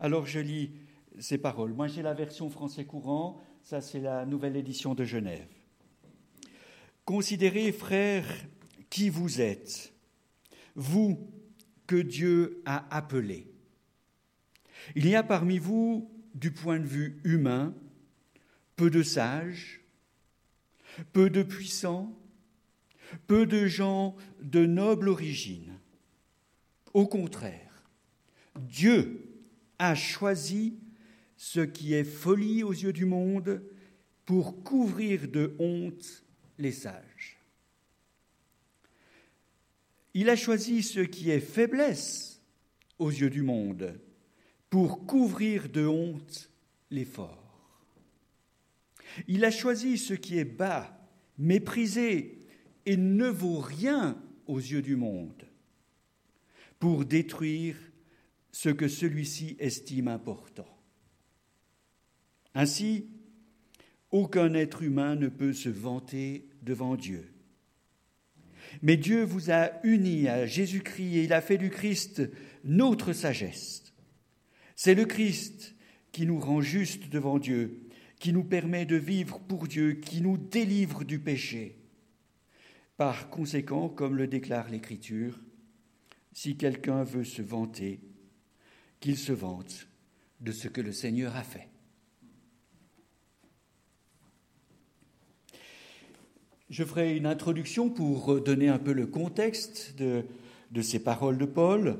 Alors je lis ces paroles. Moi j'ai la version français courant, ça c'est la nouvelle édition de Genève. Considérez, frères, qui vous êtes, vous que Dieu a appelé. Il y a parmi vous, du point de vue humain, peu de sages, peu de puissants, peu de gens de noble origine. Au contraire, Dieu a choisi ce qui est folie aux yeux du monde pour couvrir de honte les sages. Il a choisi ce qui est faiblesse aux yeux du monde pour couvrir de honte les forts. Il a choisi ce qui est bas, méprisé et ne vaut rien aux yeux du monde pour détruire ce que celui-ci estime important. Ainsi, aucun être humain ne peut se vanter devant Dieu. Mais Dieu vous a unis à Jésus-Christ et il a fait du Christ notre sagesse. C'est le Christ qui nous rend justes devant Dieu, qui nous permet de vivre pour Dieu, qui nous délivre du péché. Par conséquent, comme le déclare l'Écriture, si quelqu'un veut se vanter, qu'il se vante de ce que le Seigneur a fait. Je ferai une introduction pour donner un peu le contexte de, de ces paroles de Paul.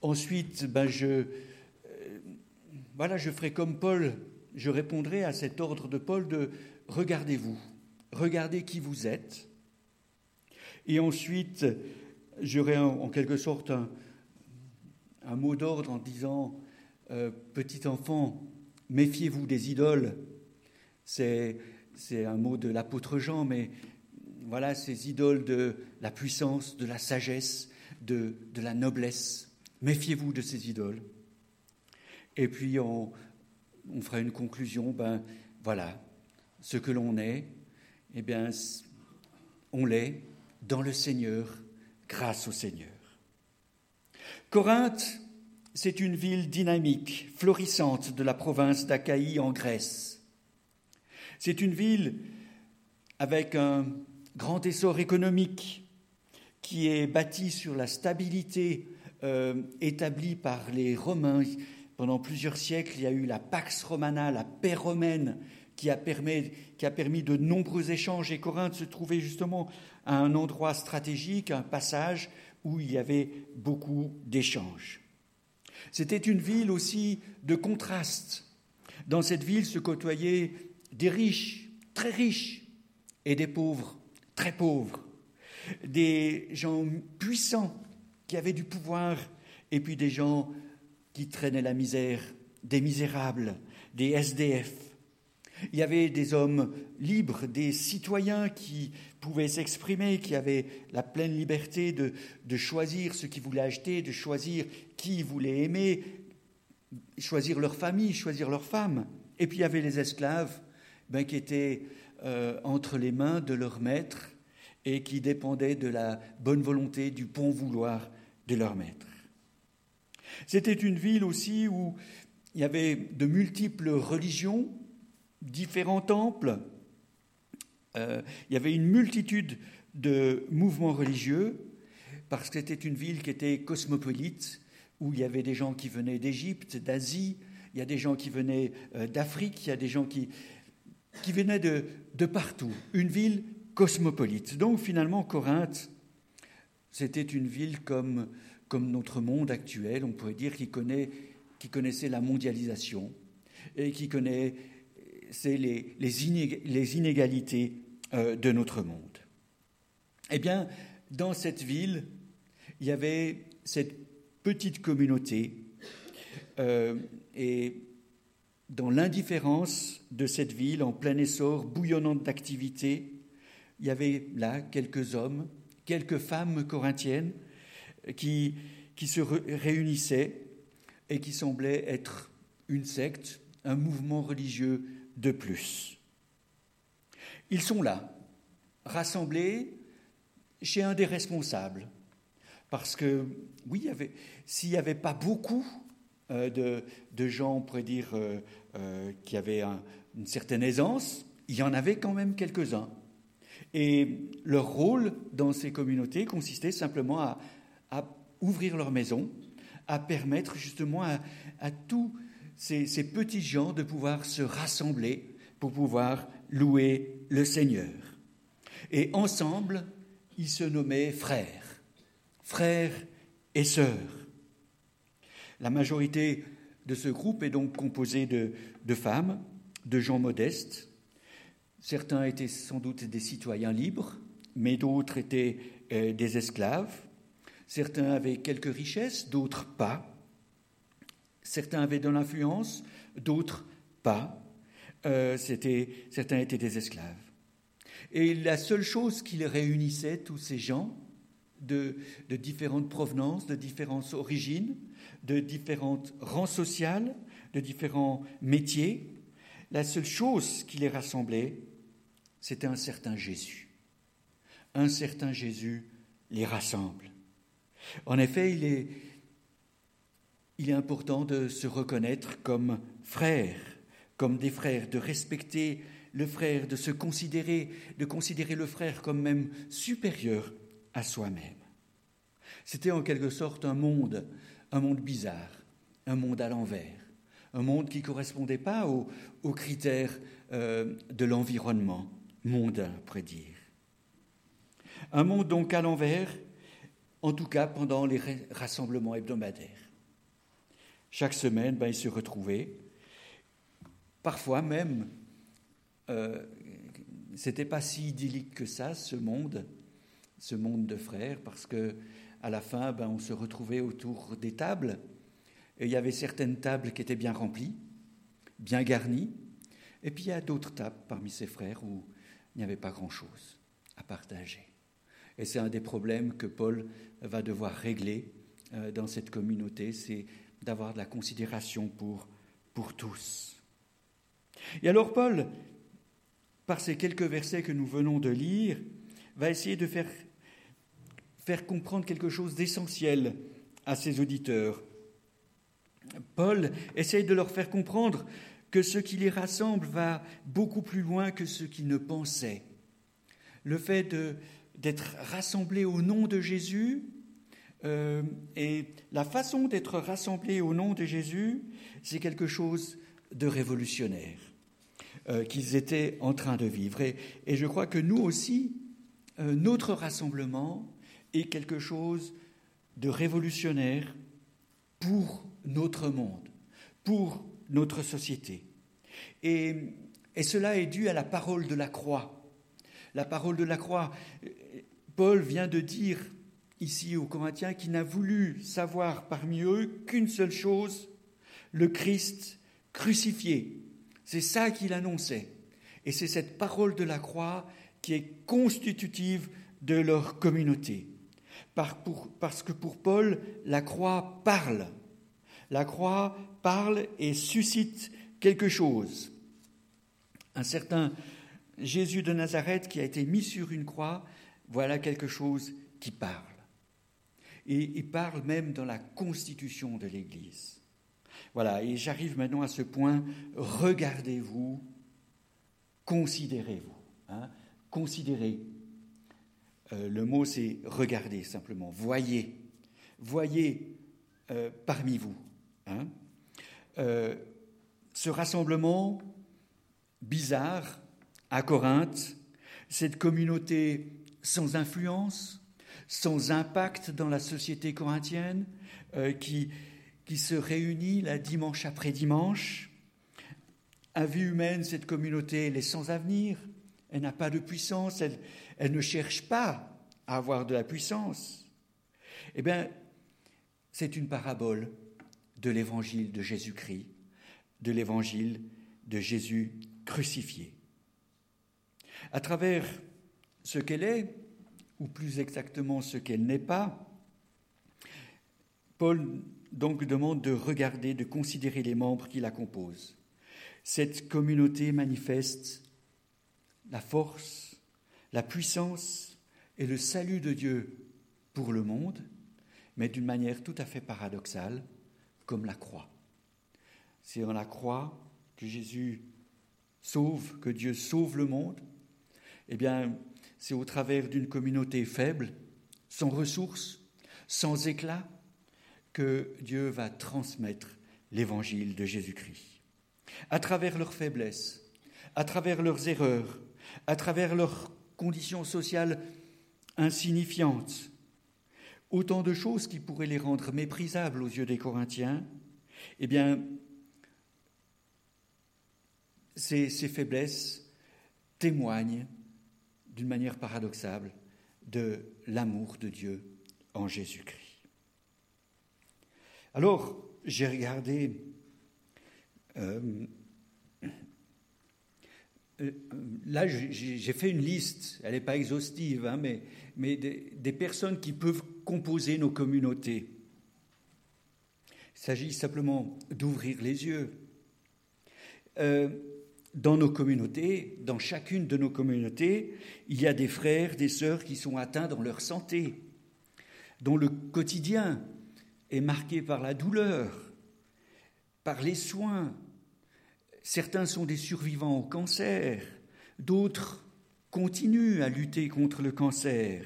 Ensuite, ben je, euh, voilà, je ferai comme Paul, je répondrai à cet ordre de Paul de regardez-vous, regardez qui vous êtes. Et ensuite, j'aurai en, quelque sorte un, un mot d'ordre en disant euh, petit enfant, méfiez-vous des idoles. C'est un mot de l'apôtre Jean, mais voilà ces idoles de la puissance, de la sagesse, de, de la noblesse. Méfiez-vous de ces idoles. Et puis on, on fera une conclusion, ben voilà, ce que l'on est, eh bien, on l'est dans le Seigneur, grâce au Seigneur. Corinthe, c'est une ville dynamique, florissante de la province d'Achaïe en Grèce. C'est une ville avec un grand essor économique qui est bâtie sur la stabilité euh, établie par les Romains. Pendant plusieurs siècles, il y a eu la Pax Romana, la paix romaine, qui a permis de nombreux échanges. Et Corinthe se trouvait justement à un endroit stratégique, un passage où il y avait beaucoup d'échanges. C'était une ville aussi de contraste. Dans cette ville se côtoyaient des riches, très riches, et des pauvres, très pauvres, des gens puissants qui avaient du pouvoir, et puis des gens qui traînaient la misère, des misérables, des SDF. Il y avait des hommes libres, des citoyens qui pouvaient s'exprimer, qui avaient la pleine liberté de, choisir ce qu'ils voulaient acheter, de choisir qui ils voulaient aimer, choisir leur famille, choisir leur femme. Et puis il y avait les esclaves ben, qui étaient euh, entre les mains de leur maître et qui dépendaient de la bonne volonté, du bon vouloir de leur maître. C'était une ville aussi où il y avait de multiples religions, différents temples, euh, il y avait une multitude de mouvements religieux, parce que c'était une ville qui était cosmopolite, où il y avait des gens qui venaient d'Égypte, d'Asie, il y a des gens qui venaient euh, d'Afrique, il y a des gens qui qui venaient de, de partout, une ville cosmopolite. Donc finalement, Corinthe, c'était une ville comme, comme notre monde actuel, on pourrait dire, qui, connaît, qui connaissait la mondialisation et qui connaissait les, inégalités euh, de notre monde. Eh bien, dans cette ville, il y avait cette petite communauté euh, et dans l'indifférence de cette ville en plein essor, bouillonnante d'activité, il y avait là quelques hommes, quelques femmes corinthiennes qui se réunissaient et qui semblaient être une secte, un mouvement religieux de plus. Ils sont là, rassemblés chez un des responsables, parce que, oui, s'il n'y avait pas beaucoup de, gens, on pourrait dire, qui avaient une certaine aisance. Il y en avait quand même quelques-uns. Et leur rôle dans ces communautés consistait simplement à, ouvrir leur maison, à permettre justement à, tous ces, ces, petits gens de pouvoir se rassembler pour pouvoir louer le Seigneur. Et ensemble, ils se nommaient frères, frères et sœurs. La majorité de ce groupe est donc composée de, femmes, de gens modestes, Certains étaient sans doute des citoyens libres, mais d'autres étaient euh, des esclaves. Certains avaient quelques richesses, d'autres pas. Certains avaient de l'influence, d'autres pas. Euh, certains étaient des esclaves. Et la seule chose qui les réunissait, tous ces gens, de, différentes provenances, de différentes origines, de différentes rangs sociales, de différents métiers, la seule chose qui les rassemblait, c'était un certain Jésus. Un certain Jésus les rassemble. En effet, il est, il est important de se reconnaître comme frères, comme des frères, de respecter le frère, de se considérer, de considérer le frère comme même supérieur à soi-même. C'était en quelque sorte un monde, un monde bizarre, un monde à l'envers, un monde qui ne correspondait pas aux, critères euh, de l'environnement, mondain, pourrait dire. Un monde donc à l'envers, en tout cas pendant les rassemblements hebdomadaires. Chaque semaine, ben, ils se retrouvaient. Parfois même, euh, c'était pas si idyllique que ça, ce monde, ce monde de frères, parce que à la fin, ben, on se retrouvait autour des tables. Et il y avait certaines tables qui étaient bien remplies, bien garnies, et puis il y a d'autres tables parmi ces frères où il n'y avait pas grand-chose à partager. Et c'est un des problèmes que Paul va devoir régler euh, dans cette communauté, c'est d'avoir de la considération pour, pour tous. Et alors Paul, par ces quelques versets que nous venons de lire, va essayer de faire, faire comprendre quelque chose d'essentiel à ses auditeurs. Paul essaye de leur faire comprendre que ce qui les rassemble va beaucoup plus loin que ce qu'ils ne pensaient. Le fait d'être rassemblés au nom de Jésus euh, et la façon d'être rassemblés au nom de Jésus, c'est quelque chose de révolutionnaire euh, qu'ils étaient en train de vivre. Et, je crois que nous aussi, euh, notre rassemblement est quelque chose de révolutionnaire pour notre monde, pour notre société. Et, cela est dû à la parole de la croix. La parole de la croix. Paul vient de dire ici aux Corinthiens qu'il n'a voulu savoir parmi eux qu'une seule chose, le Christ crucifié. C'est ça qu'il annonçait. Et c'est cette parole de la croix qui est constitutive de leur communauté. Parce que pour Paul, la croix parle. La croix parle et suscite quelque chose. Un certain Jésus de Nazareth qui a été mis sur une croix, voilà quelque chose qui parle. Et il parle même dans la constitution de l'Église. Voilà, et j'arrive maintenant à ce point, regardez-vous, considérez-vous. Hein, considérez. Euh, le mot c'est regarder simplement, voyez, voyez euh, parmi vous. Hein. Euh, ce rassemblement bizarre à Corinthe, cette communauté sans influence, sans impact dans la société corinthienne, euh, qui, qui se réunit la dimanche après dimanche. À vue humaine, cette communauté, elle est sans avenir, elle n'a pas de puissance, elle, elle ne cherche pas à avoir de la puissance. Eh bien, c'est une parabole de l'évangile de Jésus-Christ, de l'évangile de Jésus crucifié. À travers ce qu'elle est, ou plus exactement ce qu'elle n'est pas, Paul donc demande de regarder, de considérer les membres qui la composent. Cette communauté manifeste la force, la puissance et le salut de Dieu pour le monde, mais d'une manière tout à fait paradoxale, comme la croix. c'est en la croix que Jésus sauve, que Dieu sauve le monde. Eh bien, c'est au travers d'une communauté faible, sans ressources, sans éclat, que Dieu va transmettre l'évangile de Jésus-Christ. À travers leurs faiblesses, à travers leurs erreurs, à travers leurs conditions sociales insignifiantes, autant de choses qui pourraient les rendre méprisables aux yeux des Corinthiens, eh bien, ces, ces faiblesses témoignent d'une manière paradoxale de l'amour de Dieu en Jésus-Christ. Alors, j'ai regardé euh, euh, là, j'ai fait une liste, elle n'est pas exhaustive, hein, mais, des, personnes qui peuvent composer nos communautés. Il s'agit simplement d'ouvrir les yeux. Euh, dans nos communautés, dans chacune de nos communautés, il y a des frères, des sœurs qui sont atteints dans leur santé, dont le quotidien est marqué par la douleur, par les soins, Certains sont des survivants au cancer, d'autres continuent à lutter contre le cancer.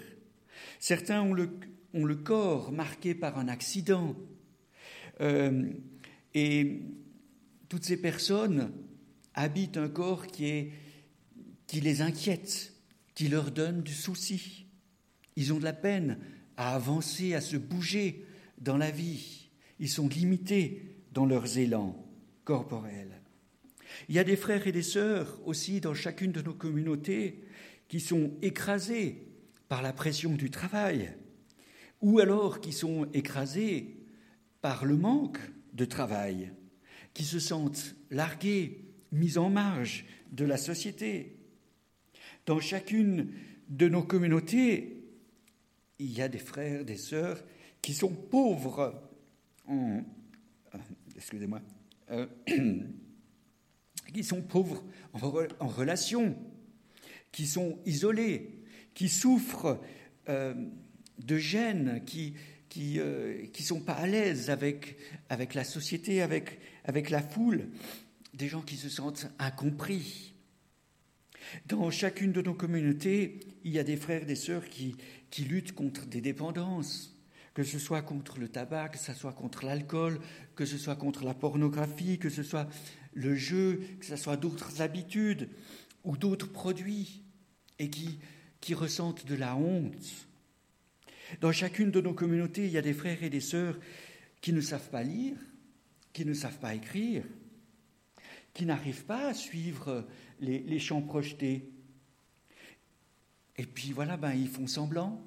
Certains ont le, ont le corps marqué par un accident. Euh, et toutes ces personnes habitent un corps qui, les inquiète, qui leur donne du souci. Ils ont de la peine à avancer, à se bouger dans la vie. Ils sont limités dans leurs élans corporels. Il y a des frères et des sœurs aussi dans chacune de nos communautés qui sont écrasés par la pression du travail, ou alors qui sont écrasés par le manque de travail, qui se sentent largués, mis en marge de la société. Dans chacune de nos communautés, il y a des frères, des sœurs qui sont pauvres en, euh, excusez-moi, euh, qui sont pauvres en, relation, qui sont isolés, qui souffrent euh, de gêne, qui qui qui sont pas à l'aise avec avec la société, avec avec la foule, des gens qui se sentent incompris. Dans chacune de nos communautés, il y a des frères, des sœurs qui qui luttent contre des dépendances, que ce soit contre le tabac, que ce soit contre l'alcool, que ce soit contre la pornographie, que ce soit le jeu, que ce soit d'autres habitudes ou d'autres produits, et qui, qui ressentent de la honte. Dans chacune de nos communautés, il y a des frères et des sœurs qui ne savent pas lire, qui ne savent pas écrire, qui n'arrivent pas à suivre les, les chants projetés. Et puis voilà, ben, ils font semblant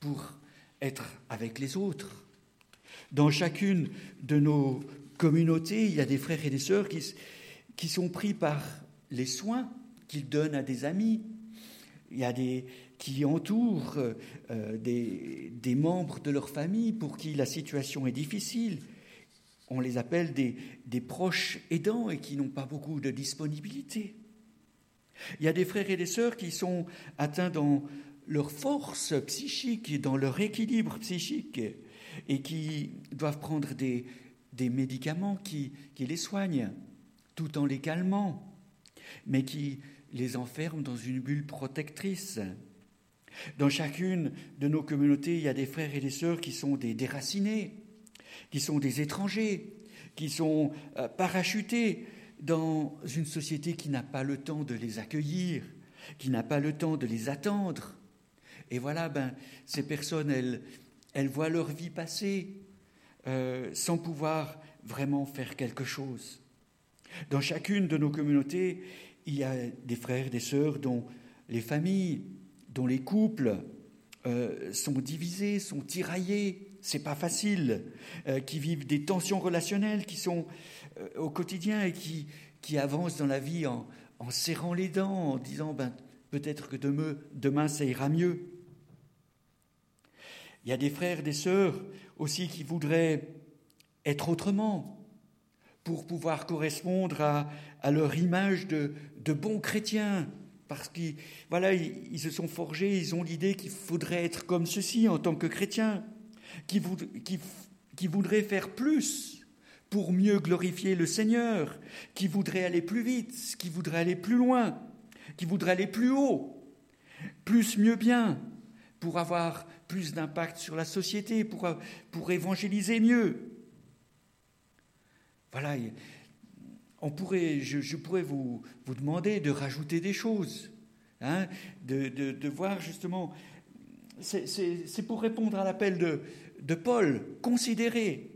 pour être avec les autres. Dans chacune de nos communauté, il y a des frères et des sœurs qui, qui sont pris par les soins qu'ils donnent à des amis. Il y a des qui entourent euh, des, des, membres de leur famille pour qui la situation est difficile. On les appelle des, des proches aidants et qui n'ont pas beaucoup de disponibilité. Il y a des frères et des sœurs qui sont atteints dans leur force psychique et dans leur équilibre psychique et qui doivent prendre des, des médicaments qui, qui les soignent, tout en les calmant, mais qui les enferment dans une bulle protectrice. Dans chacune de nos communautés, il y a des frères et des sœurs qui sont des déracinés, qui sont des étrangers, qui sont euh, parachutés dans une société qui n'a pas le temps de les accueillir, qui n'a pas le temps de les attendre. Et voilà, ben, ces personnes, elles, elles voient leur vie passer, euh, sans pouvoir vraiment faire quelque chose. Dans chacune de nos communautés, il y a des frères, des sœurs dont les familles, dont les couples euh, sont divisés, sont tiraillés, c'est pas facile, euh, qui vivent des tensions relationnelles, qui sont au quotidien et qui, qui avancent dans la vie en, serrant les dents, en disant ben, peut-être que demain, demain ça ira mieux. Il y a des frères, des sœurs aussi qui voudraient être autrement pour pouvoir correspondre à, à leur image de, de, bons chrétiens. Parce qu'ils voilà, ils, se sont forgés, ils ont l'idée qu'il faudrait être comme ceci en tant que chrétiens, qui, qui, voudraient faire plus pour mieux glorifier le Seigneur, qui voudrait aller plus vite, qui voudrait aller plus loin, qui voudrait aller plus haut, plus mieux bien, pour avoir plus d'impact sur la société, pour, pour évangéliser mieux. Voilà, on pourrait, je, pourrais vous, vous, demander de rajouter des choses, hein, de, de, voir justement, c'est pour répondre à l'appel de, de Paul, considérez,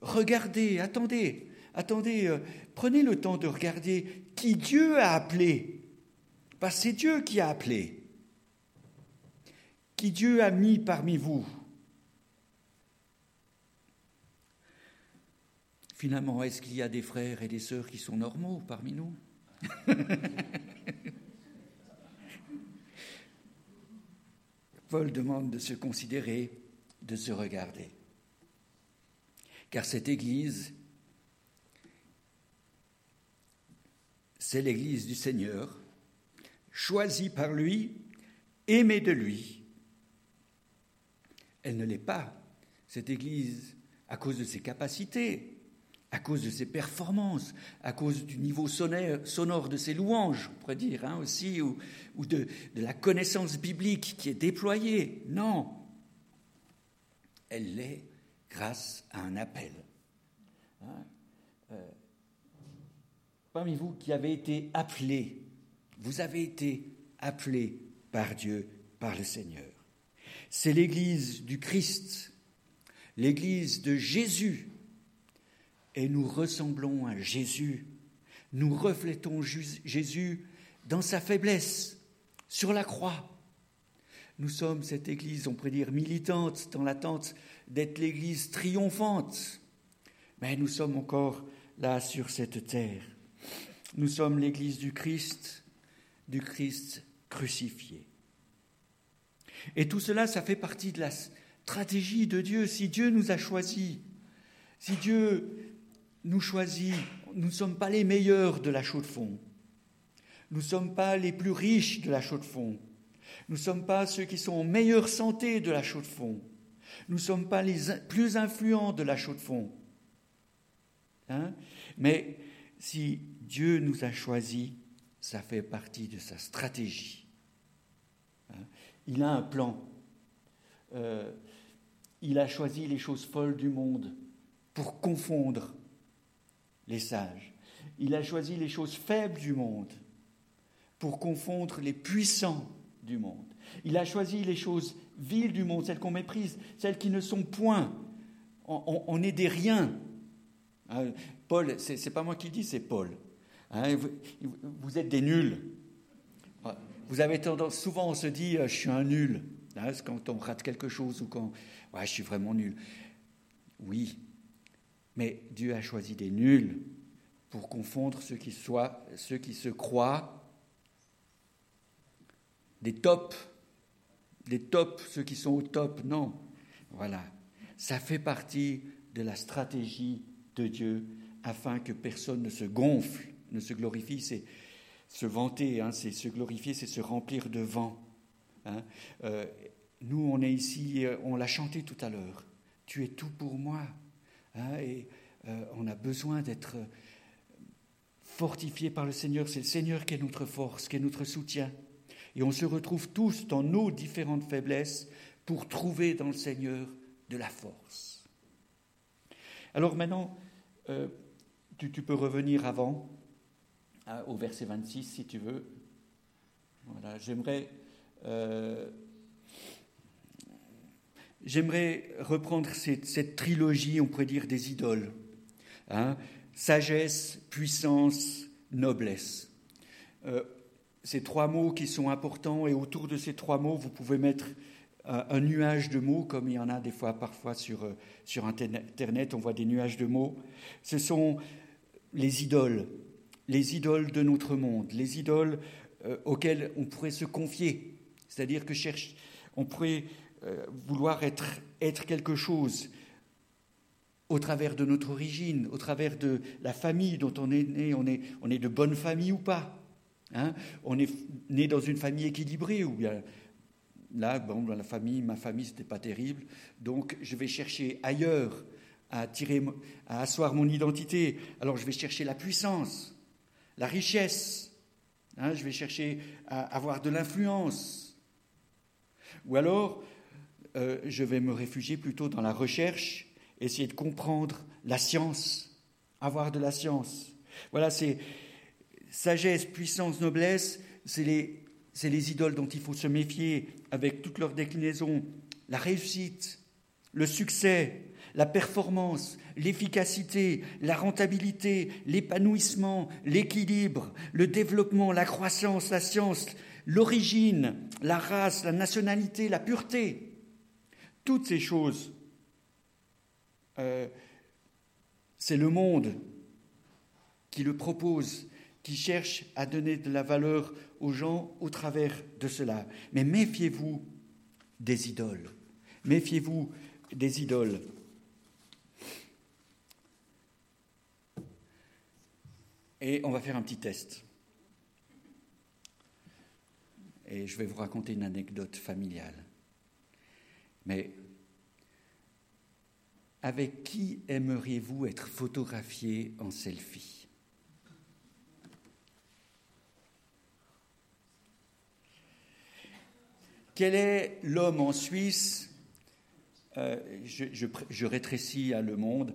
regardez, attendez, attendez, euh, prenez le temps de regarder qui Dieu a appelé, parce que c'est Dieu qui a appelé, qui Dieu a mis parmi vous. Finalement, est-ce qu'il y a des frères et des sœurs qui sont normaux parmi nous? Paul demande de se considérer, de se regarder. Car cette Église, c'est l'Église du Seigneur, choisie par lui, aimée de lui. Elle ne l'est pas, cette Église, à cause de ses capacités, à cause de ses performances, à cause du niveau sonore, de ses louanges, on pourrait dire hein, aussi, ou, de, la connaissance biblique qui est déployée. Non, elle l'est grâce à un appel. Hein, euh, parmi vous qui avez été appelés, vous avez été appelés par Dieu, par le Seigneur. C'est l'Église du Christ, l'Église de Jésus et nous ressemblons à Jésus. Nous reflétons Jésus dans sa faiblesse, sur la croix. Nous sommes cette Église, on pourrait dire, militante, dans l'attente d'être l'Église triomphante. Mais nous sommes encore là sur cette terre. Nous sommes l'Église du Christ, du Christ crucifié. Et tout cela, ça fait partie de la stratégie de Dieu. Si Dieu nous a choisis, si Dieu nous choisit, nous ne sommes pas les meilleurs de la chaux de fond. Nous ne sommes pas les plus riches de la chaux de fond. Nous ne sommes pas ceux qui sont en meilleure santé de la chaux de fond. Nous ne sommes pas les plus influents de la chaux de fond. Hein? Mais si Dieu nous a choisis, ça fait partie de sa stratégie. Hein? Il a un plan. Euh, il a choisi les choses folles du monde pour confondre les sages. Il a choisi les choses faibles du monde pour confondre les puissants monde. Il a choisi les choses viles du monde, celles qu'on méprise, celles qui ne sont point. On, est des riens. Hein, Paul, c'est pas moi qui dis, c'est Paul. Hein, vous, êtes des nuls. Vous avez tendance, souvent on se dit, euh, je suis un nul. Hein, quand on rate quelque chose ou quand, ouais, je suis vraiment nul. Oui, mais Dieu a choisi des nuls pour confondre ceux qui, soient, ceux qui se croient des tops, des tops, ceux qui sont au top. Non, voilà. Ça fait partie de la stratégie de Dieu afin que personne ne se gonfle, ne se glorifie. C'est se vanter, hein, c'est se glorifier, c'est se remplir de vent. Hein. Euh, nous, on est ici, euh, on l'a chanté tout à l'heure. Tu es tout pour moi. Hein, et euh, on a besoin d'être fortifié par le Seigneur. C'est le Seigneur qui est notre force, qui est notre soutien. Et on se retrouve tous dans nos différentes faiblesses pour trouver dans le Seigneur de la force. Alors maintenant, euh, tu, peux revenir avant, au verset 26 si tu veux. Voilà, j'aimerais euh, J'aimerais reprendre cette, trilogie, on pourrait dire, des idoles. Hein. sagesse, puissance, noblesse. Euh, ces trois mots qui sont importants, et autour de ces trois mots, vous pouvez mettre un, nuage de mots, comme il y en a des fois parfois sur, euh, sur Internet, on voit des nuages de mots. Ce sont les idoles, les idoles de notre monde, les idoles euh, auxquelles on pourrait se confier. C'est-à-dire que cherche, on pourrait euh, vouloir être, être quelque chose au travers de notre origine, au travers de la famille dont on est né, on est, on est de bonne famille ou pas. Hein? On est né dans une famille équilibrée ou bien là, bon, la famille, ma famille, c'était pas terrible, donc je vais chercher ailleurs à, tirer, à asseoir mon identité. Alors je vais chercher la puissance, la richesse, hein, je vais chercher à avoir de l'influence. Ou alors, euh, je vais me réfugier plutôt dans la recherche, essayer de comprendre la science, avoir de la science. Voilà, c'est sagesse, puissance, noblesse, c'est les, les idoles dont il faut se méfier avec toutes leurs déclinaisons. La réussite, le succès, la performance, l'efficacité, la rentabilité, l'épanouissement, l'équilibre, le développement, la croissance, la science, l'origine, la race, la nationalité, la pureté. Toutes ces choses, euh, c'est le monde qui le propose, qui cherche à donner de la valeur aux gens au travers de cela. Mais méfiez-vous des idoles. Méfiez-vous des idoles. Et on va faire un petit test. Et je vais vous raconter une anecdote familiale. Mais avec qui aimeriez-vous être photographié en selfie? Quel est l'homme en Suisse euh, je, rétrécis à le monde,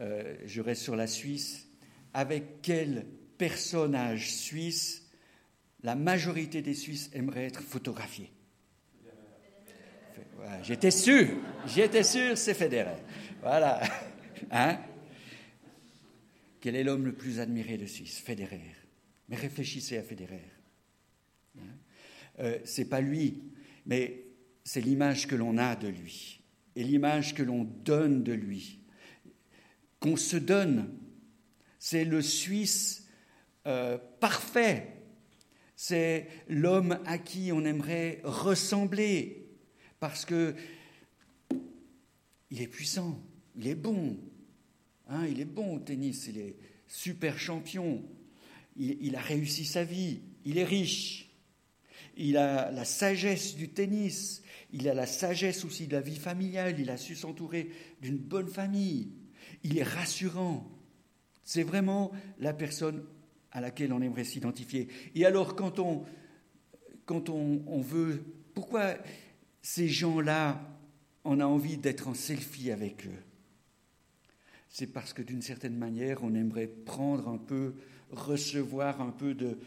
euh, je reste sur la Suisse. Avec quel personnage suisse la majorité des Suisses aimeraient être photographiés? J'étais sûr, j'étais sûr, c'est Federer. Voilà. Hein? Quel est l'homme le plus admiré de Suisse? Federer. Mais réfléchissez à Federer. Hein? Euh, c'est pas lui, mais c'est l'image que l'on a de lui et l'image que l'on donne de lui, qu'on se donne. C'est le Suisse euh, parfait. C'est l'homme à qui on aimerait ressembler parce que il est puissant, il est bon, hein, il est bon au tennis, il est super champion, il, a réussi sa vie, il est riche, il a la sagesse du tennis, il a la sagesse aussi de la vie familiale, il a su s'entourer d'une bonne famille, il est rassurant. C'est vraiment la personne à laquelle on aimerait s'identifier. Et alors quand on, quand on, on veut, pourquoi ces gens-là, on a envie d'être en selfie avec eux? C'est parce que d'une certaine manière, on aimerait prendre un peu, recevoir un peu de,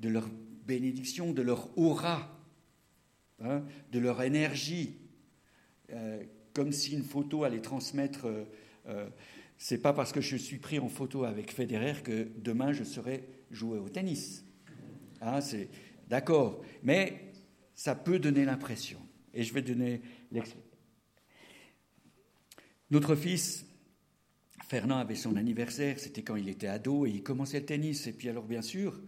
de leur bénédiction, de leur aura, hein, de leur énergie, euh, comme si une photo allait transmettre. Euh, euh, c'est pas parce que je suis pris en photo avec Federer que demain je serai jouer au tennis. Hein, c'est d'accord, mais ça peut donner l'impression. Et je vais donner l'exemple. Notre fils, Fernand, avait son anniversaire, c'était quand il était ado et il commençait le tennis. Et puis alors, bien sûr,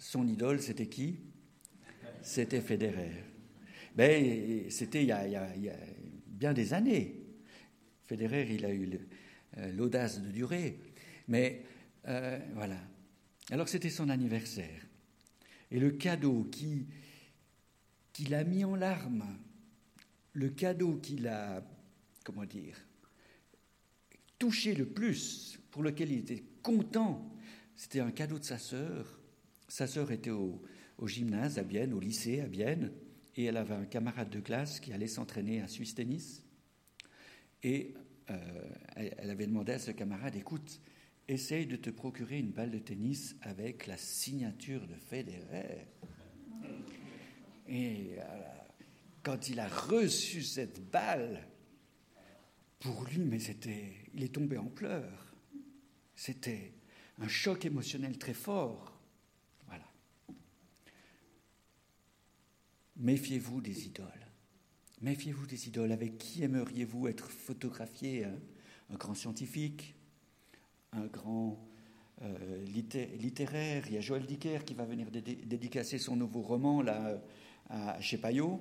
son idole, c'était qui? C'était Federer. Ben, c'était il, y a bien des années. Federer, il a eu euh, l'audace de durer. Mais euh, voilà. Alors c'était son anniversaire. Et le cadeau qui, qui l'a mis en larmes, le cadeau qu'il a, comment dire, touché le plus, pour lequel il était content, c'était un cadeau de sa sœur. Sa sœur était au, gymnase à Bienne, au lycée à Bienne, et elle avait un camarade de classe qui allait s'entraîner à Suisse Tennis. Et euh, elle avait demandé à ce camarade, écoute, essaye de te procurer une balle de tennis avec la signature de Federer. Et euh, quand il a reçu cette balle, pour lui, mais c'était, il est tombé en pleurs. C'était un choc émotionnel très fort. Voilà. Méfiez-vous des idoles. Méfiez-vous des idoles. Avec qui aimeriez-vous être photographié hein? Un grand scientifique Un grand euh, littéraire Il y a Joël Dicker qui va venir dédicacer son nouveau roman là, chez Payot.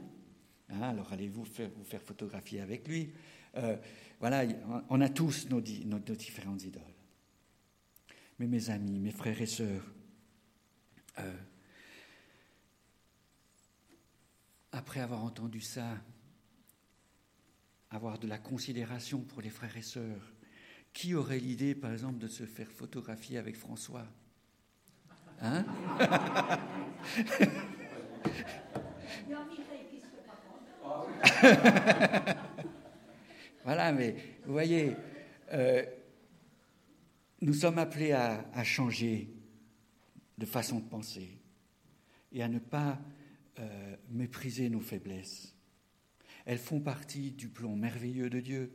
Hein, alors allez-vous vous faire photographier avec lui? Euh, voilà, on a tous nos, nos, différentes idoles. Mais mes amis, mes frères et sœurs, euh, après avoir entendu ça, avoir de la considération pour les frères et sœurs Qui aurait l'idée, par exemple, de se faire photographier avec François? Hein? Voilà, mais vous voyez, euh, nous sommes appelés à, à, changer de façon de penser et à ne pas euh, mépriser nos faiblesses. Elles font partie du plan merveilleux de Dieu,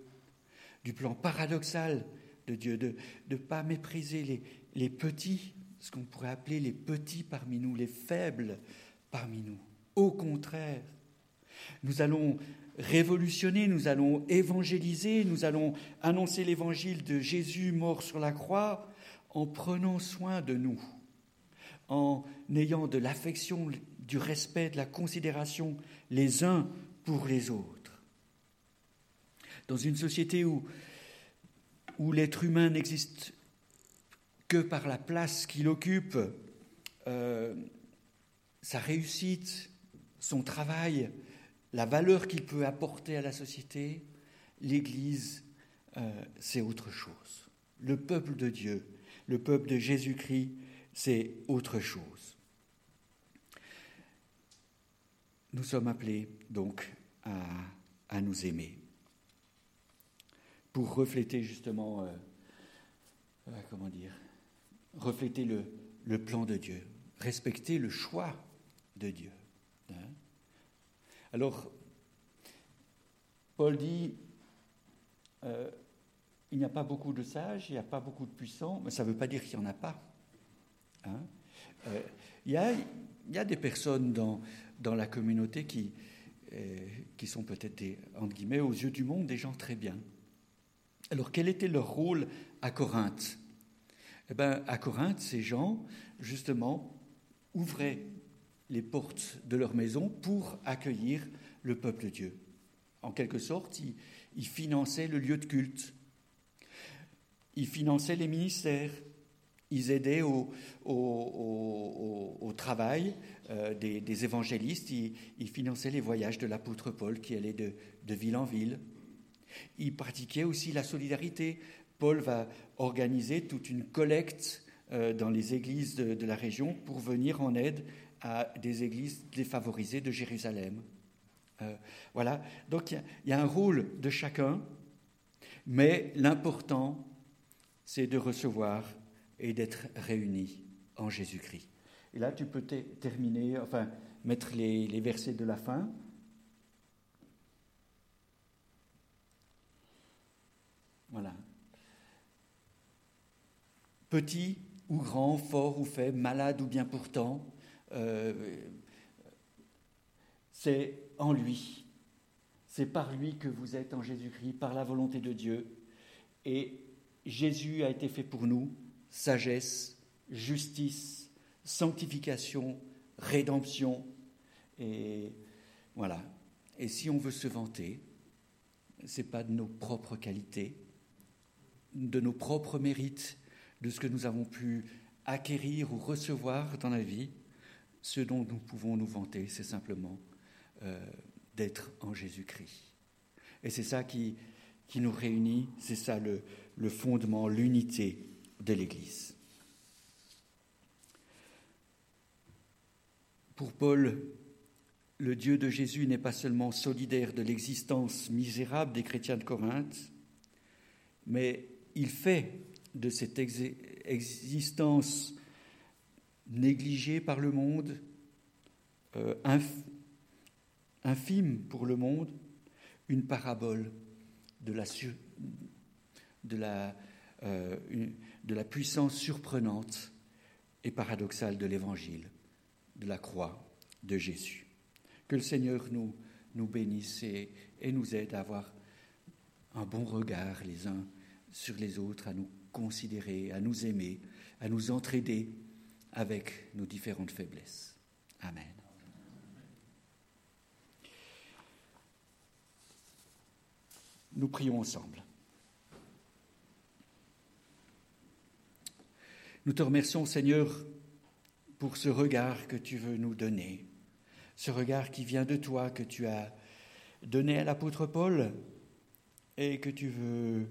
du plan paradoxal de Dieu, de ne pas mépriser les, les petits, ce qu'on pourrait appeler les petits parmi nous, les faibles parmi nous. Au contraire, nous allons révolutionner, nous allons évangéliser, nous allons annoncer l'évangile de Jésus mort sur la croix en prenant soin de nous, en ayant de l'affection, du respect, de la considération les uns pour les autres. Dans une société où, l'être humain n'existe que par la place qu'il occupe, euh, sa réussite, son travail, la valeur qu'il peut apporter à la société, l'Église, euh, c'est autre chose. Le peuple de Dieu, le peuple de Jésus-Christ, c'est autre chose. Nous sommes appelés donc à, nous aimer pour refléter justement, euh, euh, comment dire, refléter le, plan de Dieu, respecter le choix de Dieu. Hein alors, Paul dit, euh, il n'y a pas beaucoup de sages, il n'y a pas beaucoup de puissants, mais ça ne veut pas dire qu'il n'y en a pas. Hein il, y a, il, y a, des personnes dans, dans la communauté qui, euh, qui sont peut-être, entre guillemets, aux yeux du monde, des gens très bien. Alors, quel était leur rôle à Corinthe? Eh bien, À Corinthe, ces gens, justement, ouvraient les portes de leur maison pour accueillir le peuple de Dieu. En quelque sorte, ils, ils finançaient le lieu de culte, ils finançaient les ministères, ils aidaient au, au, au travail euh, des, évangélistes, ils, ils, finançaient les voyages de l'apôtre Paul qui allait de, ville en ville. Ils pratiquaient aussi la solidarité. Paul va organiser toute une collecte euh, dans les églises de, la région pour venir en aide à des églises défavorisées de Jérusalem. Euh, voilà, donc il y, a un rôle de chacun, mais l'important, c'est de recevoir et d'être réunis en Jésus-Christ. Et là, tu peux terminer, enfin, mettre les, versets de la fin. Voilà. Petit ou grand, fort ou faible, malade ou bien pourtant, euh, c'est en lui. C'est par lui que vous êtes en Jésus-Christ, par la volonté de Dieu. Et Jésus a été fait pour nous sagesse, justice, sanctification, rédemption. Et voilà. Et si on veut se vanter, ce n'est pas de nos propres qualités, de nos propres mérites, de ce que nous avons pu acquérir ou recevoir dans la vie, ce dont nous pouvons nous vanter, c'est simplement euh, d'être en Jésus-Christ. Et c'est ça qui, nous réunit, c'est ça le, le fondement, l'unité de l'Église. Pour Paul, le Dieu de Jésus n'est pas seulement solidaire de l'existence misérable des chrétiens de Corinthe, mais il fait de cette existence négligé par le monde, euh, inf, infime pour le monde, une parabole de la, euh, une, de la puissance surprenante et paradoxale de l'Évangile, de la croix de Jésus. Que le Seigneur nous, bénisse et, et nous aide à avoir un bon regard les uns sur les autres, à nous considérer, à nous aimer, à nous entraider avec nos différentes faiblesses. Amen. Nous prions ensemble. Nous te remercions, Seigneur, pour ce regard que tu veux nous donner, ce regard qui vient de toi, que tu as donné à l'apôtre Paul et que tu veux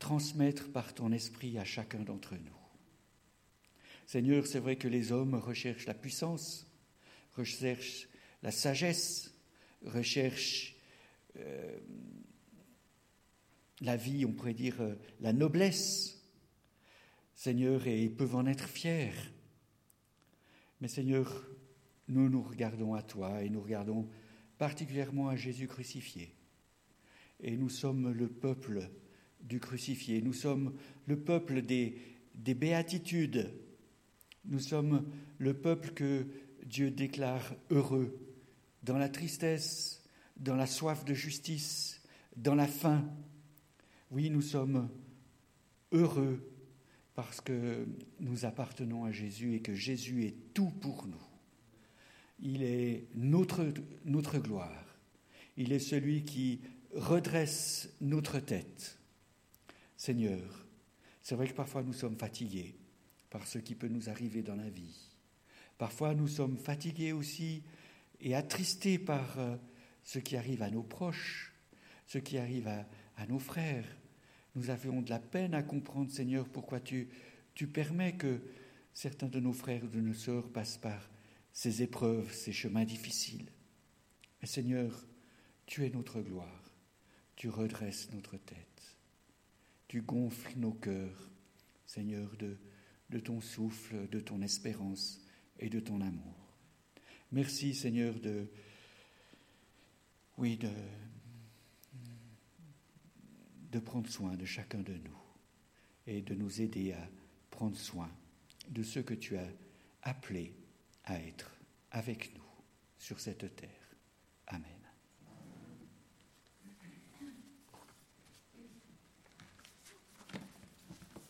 transmettre par ton esprit à chacun d'entre nous. Seigneur, c'est vrai que les hommes recherchent la puissance, recherchent la sagesse, recherchent euh, la vie, on pourrait dire euh, la noblesse, Seigneur, et ils peuvent en être fiers. Mais Seigneur, nous nous regardons à toi et nous regardons particulièrement à Jésus crucifié. Et nous sommes le peuple du crucifié, nous sommes le peuple des, des béatitudes, nous sommes le peuple que Dieu déclare heureux dans la tristesse, dans la soif de justice, dans la faim. Oui, nous sommes heureux parce que nous appartenons à Jésus et que Jésus est tout pour nous. Il est notre, gloire. Il est celui qui redresse notre tête. Seigneur, c'est vrai que parfois nous sommes fatigués par ce qui peut nous arriver dans la vie. Parfois nous sommes fatigués aussi et attristés par euh, ce qui arrive à nos proches, ce qui arrive à nos frères. Nous avons de la peine à comprendre, Seigneur, pourquoi tu, tu permets que certains de nos frères ou de nos sœurs passent par ces épreuves, ces chemins difficiles. Mais Seigneur, tu es notre gloire, tu redresses notre tête, tu gonfles nos cœurs, Seigneur, de, de ton souffle, de ton espérance et de ton amour. Merci Seigneur de, oui, de, de prendre soin de chacun de nous et de nous aider à prendre soin de ceux que tu as appelés à être avec nous sur cette terre. Amen.